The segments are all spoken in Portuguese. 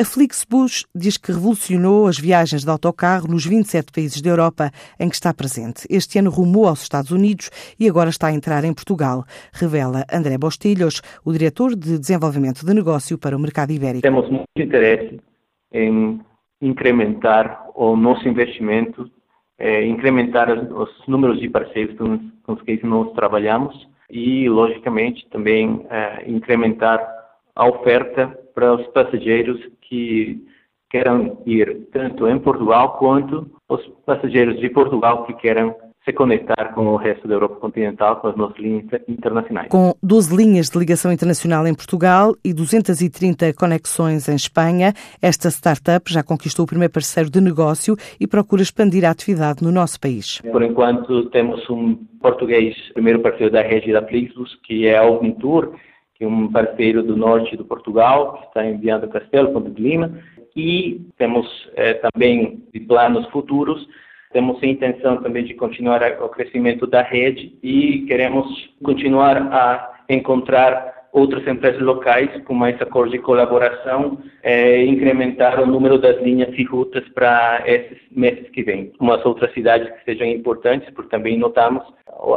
A Flixbus diz que revolucionou as viagens de autocarro nos 27 países da Europa em que está presente. Este ano rumou aos Estados Unidos e agora está a entrar em Portugal, revela André Bostilhos, o diretor de desenvolvimento de negócio para o mercado ibérico. Temos muito interesse em incrementar o nosso investimento, é, incrementar os números de parceiros com os que nós trabalhamos e, logicamente, também é, incrementar a oferta para os passageiros que queiram ir tanto em Portugal quanto os passageiros de Portugal que queiram se conectar com o resto da Europa continental, com as nossas linhas internacionais. Com 12 linhas de ligação internacional em Portugal e 230 conexões em Espanha, esta startup já conquistou o primeiro parceiro de negócio e procura expandir a atividade no nosso país. Por enquanto, temos um português, primeiro parceiro da rede da Flixbus, que é a Alvintur, que é um parceiro do norte do Portugal, que está enviando Castelo, Ponte de Lima, e temos eh, também de planos futuros, temos a intenção também de continuar o crescimento da rede e queremos continuar a encontrar outras empresas locais com mais acordos de colaboração, eh, incrementar o número das linhas e rutas para esses meses que vêm. Umas outras cidades que sejam importantes, porque também notamos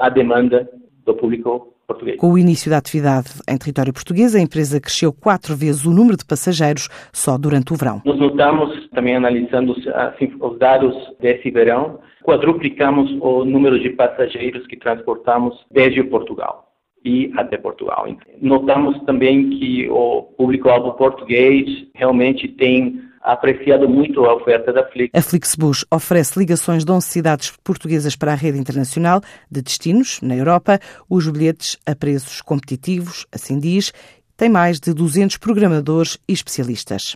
a demanda do público português. Com o início da atividade em território português, a empresa cresceu quatro vezes o número de passageiros só durante o verão. Nós notamos, também analisando assim, os dados desse verão, quadruplicamos o número de passageiros que transportamos desde Portugal e até Portugal. Notamos também que o público-alvo português realmente tem apreciado muito a oferta da Flix. A Flixbus oferece ligações de 11 cidades portuguesas para a rede internacional de destinos na Europa, os bilhetes a preços competitivos, assim diz, tem mais de 200 programadores e especialistas.